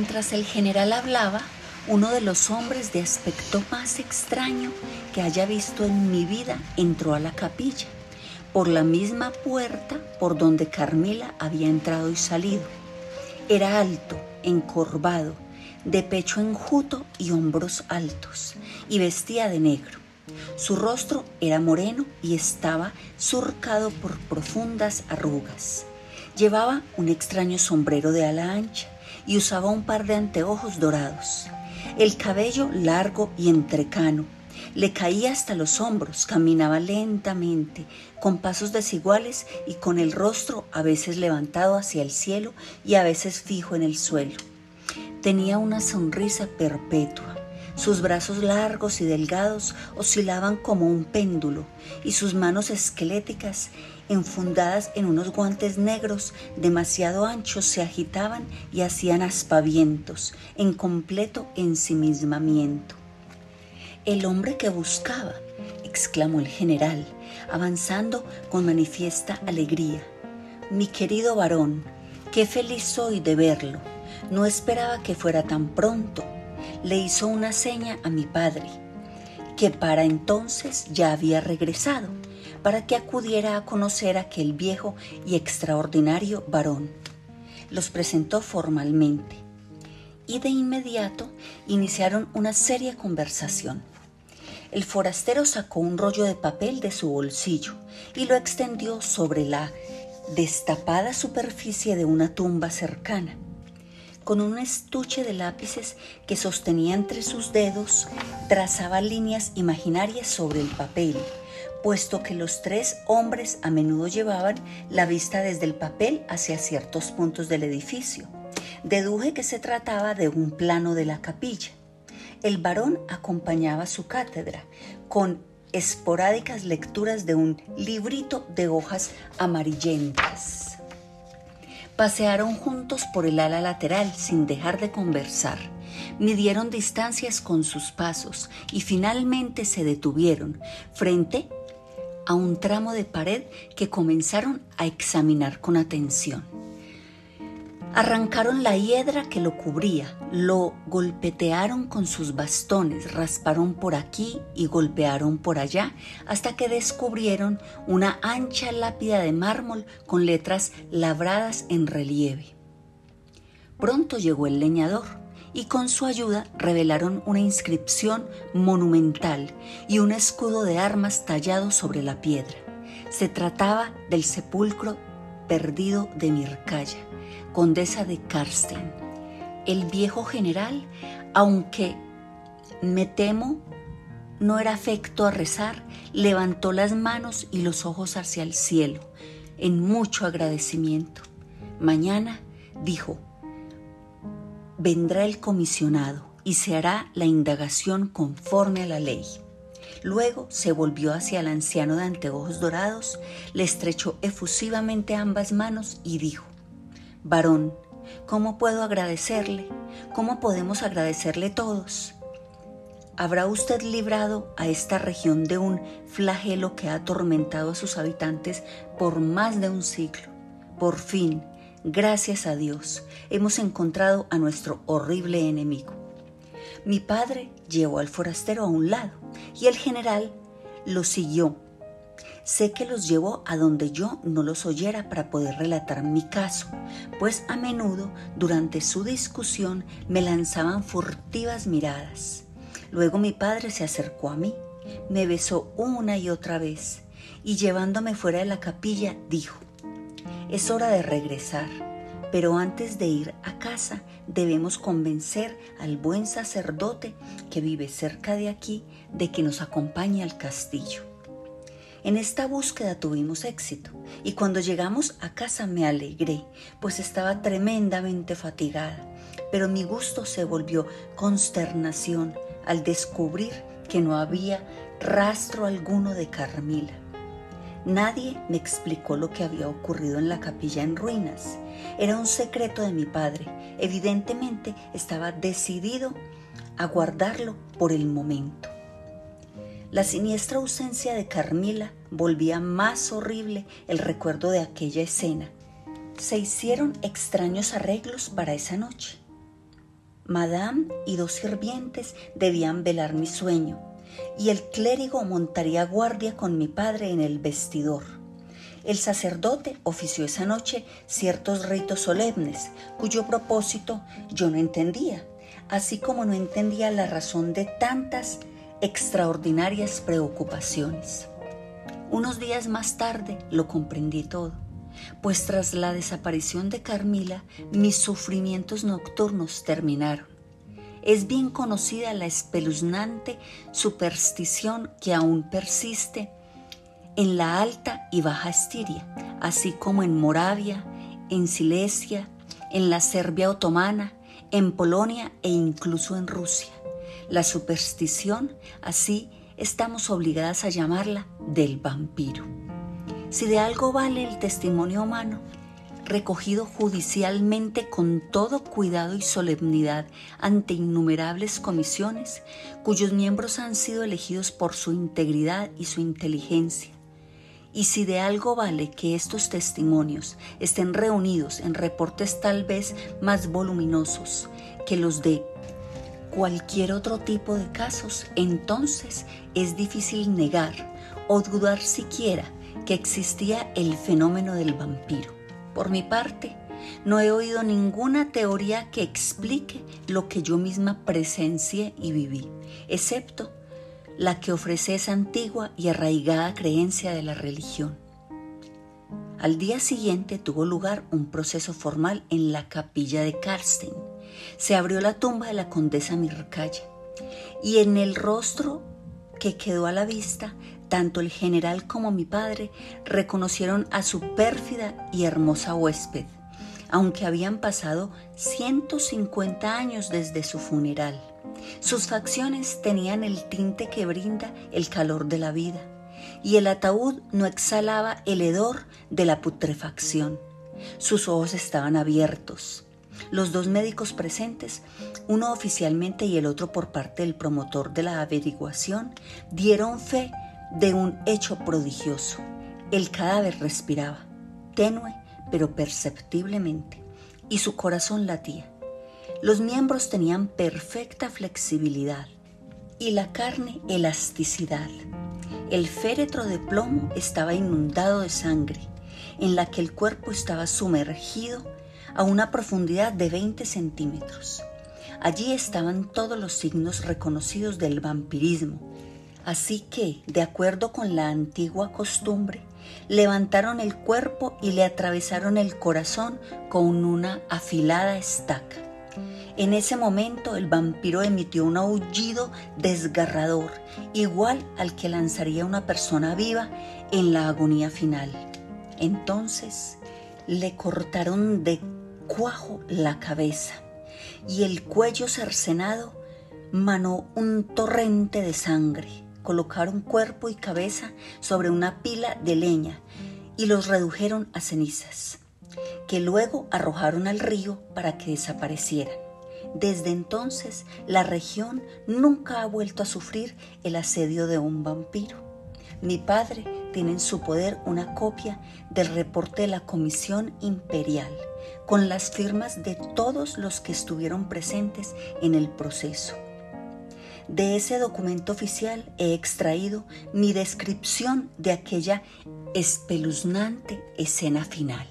Mientras el general hablaba, uno de los hombres de aspecto más extraño que haya visto en mi vida entró a la capilla, por la misma puerta por donde Carmila había entrado y salido. Era alto, encorvado, de pecho enjuto y hombros altos, y vestía de negro. Su rostro era moreno y estaba surcado por profundas arrugas. Llevaba un extraño sombrero de ala ancha y usaba un par de anteojos dorados. El cabello largo y entrecano le caía hasta los hombros, caminaba lentamente, con pasos desiguales y con el rostro a veces levantado hacia el cielo y a veces fijo en el suelo. Tenía una sonrisa perpetua. Sus brazos largos y delgados oscilaban como un péndulo y sus manos esqueléticas, enfundadas en unos guantes negros demasiado anchos, se agitaban y hacían aspavientos en completo ensimismamiento. El hombre que buscaba, exclamó el general, avanzando con manifiesta alegría. Mi querido varón, qué feliz soy de verlo. No esperaba que fuera tan pronto. Le hizo una seña a mi padre, que para entonces ya había regresado, para que acudiera a conocer a aquel viejo y extraordinario varón. Los presentó formalmente y de inmediato iniciaron una seria conversación. El forastero sacó un rollo de papel de su bolsillo y lo extendió sobre la destapada superficie de una tumba cercana. Con un estuche de lápices que sostenía entre sus dedos, trazaba líneas imaginarias sobre el papel, puesto que los tres hombres a menudo llevaban la vista desde el papel hacia ciertos puntos del edificio. Deduje que se trataba de un plano de la capilla. El varón acompañaba su cátedra con esporádicas lecturas de un librito de hojas amarillentas. Pasearon juntos por el ala lateral sin dejar de conversar. Midieron distancias con sus pasos y finalmente se detuvieron frente a un tramo de pared que comenzaron a examinar con atención. Arrancaron la hiedra que lo cubría, lo golpetearon con sus bastones, rasparon por aquí y golpearon por allá, hasta que descubrieron una ancha lápida de mármol con letras labradas en relieve. Pronto llegó el leñador y con su ayuda revelaron una inscripción monumental y un escudo de armas tallado sobre la piedra. Se trataba del sepulcro perdido de Mircalla condesa de Karsten. El viejo general, aunque me temo no era afecto a rezar, levantó las manos y los ojos hacia el cielo, en mucho agradecimiento. Mañana, dijo, vendrá el comisionado y se hará la indagación conforme a la ley. Luego se volvió hacia el anciano de anteojos dorados, le estrechó efusivamente ambas manos y dijo, Varón, ¿cómo puedo agradecerle? ¿Cómo podemos agradecerle todos? ¿Habrá usted librado a esta región de un flagelo que ha atormentado a sus habitantes por más de un siglo? Por fin, gracias a Dios, hemos encontrado a nuestro horrible enemigo. Mi padre llevó al forastero a un lado y el general lo siguió Sé que los llevó a donde yo no los oyera para poder relatar mi caso, pues a menudo durante su discusión me lanzaban furtivas miradas. Luego mi padre se acercó a mí, me besó una y otra vez y llevándome fuera de la capilla dijo, es hora de regresar, pero antes de ir a casa debemos convencer al buen sacerdote que vive cerca de aquí de que nos acompañe al castillo. En esta búsqueda tuvimos éxito y cuando llegamos a casa me alegré, pues estaba tremendamente fatigada, pero mi gusto se volvió consternación al descubrir que no había rastro alguno de Carmila. Nadie me explicó lo que había ocurrido en la capilla en ruinas. Era un secreto de mi padre. Evidentemente estaba decidido a guardarlo por el momento. La siniestra ausencia de Carmila volvía más horrible el recuerdo de aquella escena. Se hicieron extraños arreglos para esa noche. Madame y dos sirvientes debían velar mi sueño, y el clérigo montaría guardia con mi padre en el vestidor. El sacerdote ofició esa noche ciertos ritos solemnes, cuyo propósito yo no entendía, así como no entendía la razón de tantas extraordinarias preocupaciones. Unos días más tarde lo comprendí todo, pues tras la desaparición de Carmila mis sufrimientos nocturnos terminaron. Es bien conocida la espeluznante superstición que aún persiste en la Alta y Baja Estiria, así como en Moravia, en Silesia, en la Serbia otomana, en Polonia e incluso en Rusia. La superstición, así estamos obligadas a llamarla, del vampiro. Si de algo vale el testimonio humano, recogido judicialmente con todo cuidado y solemnidad ante innumerables comisiones, cuyos miembros han sido elegidos por su integridad y su inteligencia, y si de algo vale que estos testimonios estén reunidos en reportes tal vez más voluminosos que los de cualquier otro tipo de casos, entonces es difícil negar o dudar siquiera que existía el fenómeno del vampiro. Por mi parte, no he oído ninguna teoría que explique lo que yo misma presencié y viví, excepto la que ofrece esa antigua y arraigada creencia de la religión. Al día siguiente tuvo lugar un proceso formal en la capilla de Karsten, se abrió la tumba de la condesa Mircaya y en el rostro que quedó a la vista, tanto el general como mi padre reconocieron a su pérfida y hermosa huésped, aunque habían pasado 150 años desde su funeral. Sus facciones tenían el tinte que brinda el calor de la vida, y el ataúd no exhalaba el hedor de la putrefacción. Sus ojos estaban abiertos, los dos médicos presentes, uno oficialmente y el otro por parte del promotor de la averiguación, dieron fe de un hecho prodigioso. El cadáver respiraba, tenue pero perceptiblemente, y su corazón latía. Los miembros tenían perfecta flexibilidad y la carne elasticidad. El féretro de plomo estaba inundado de sangre, en la que el cuerpo estaba sumergido a una profundidad de 20 centímetros. Allí estaban todos los signos reconocidos del vampirismo, así que, de acuerdo con la antigua costumbre, levantaron el cuerpo y le atravesaron el corazón con una afilada estaca. En ese momento el vampiro emitió un aullido desgarrador, igual al que lanzaría una persona viva en la agonía final. Entonces le cortaron de cuajo la cabeza y el cuello cercenado manó un torrente de sangre. Colocaron cuerpo y cabeza sobre una pila de leña y los redujeron a cenizas, que luego arrojaron al río para que desaparecieran. Desde entonces la región nunca ha vuelto a sufrir el asedio de un vampiro. Mi padre tiene en su poder una copia del reporte de la Comisión Imperial con las firmas de todos los que estuvieron presentes en el proceso. De ese documento oficial he extraído mi descripción de aquella espeluznante escena final.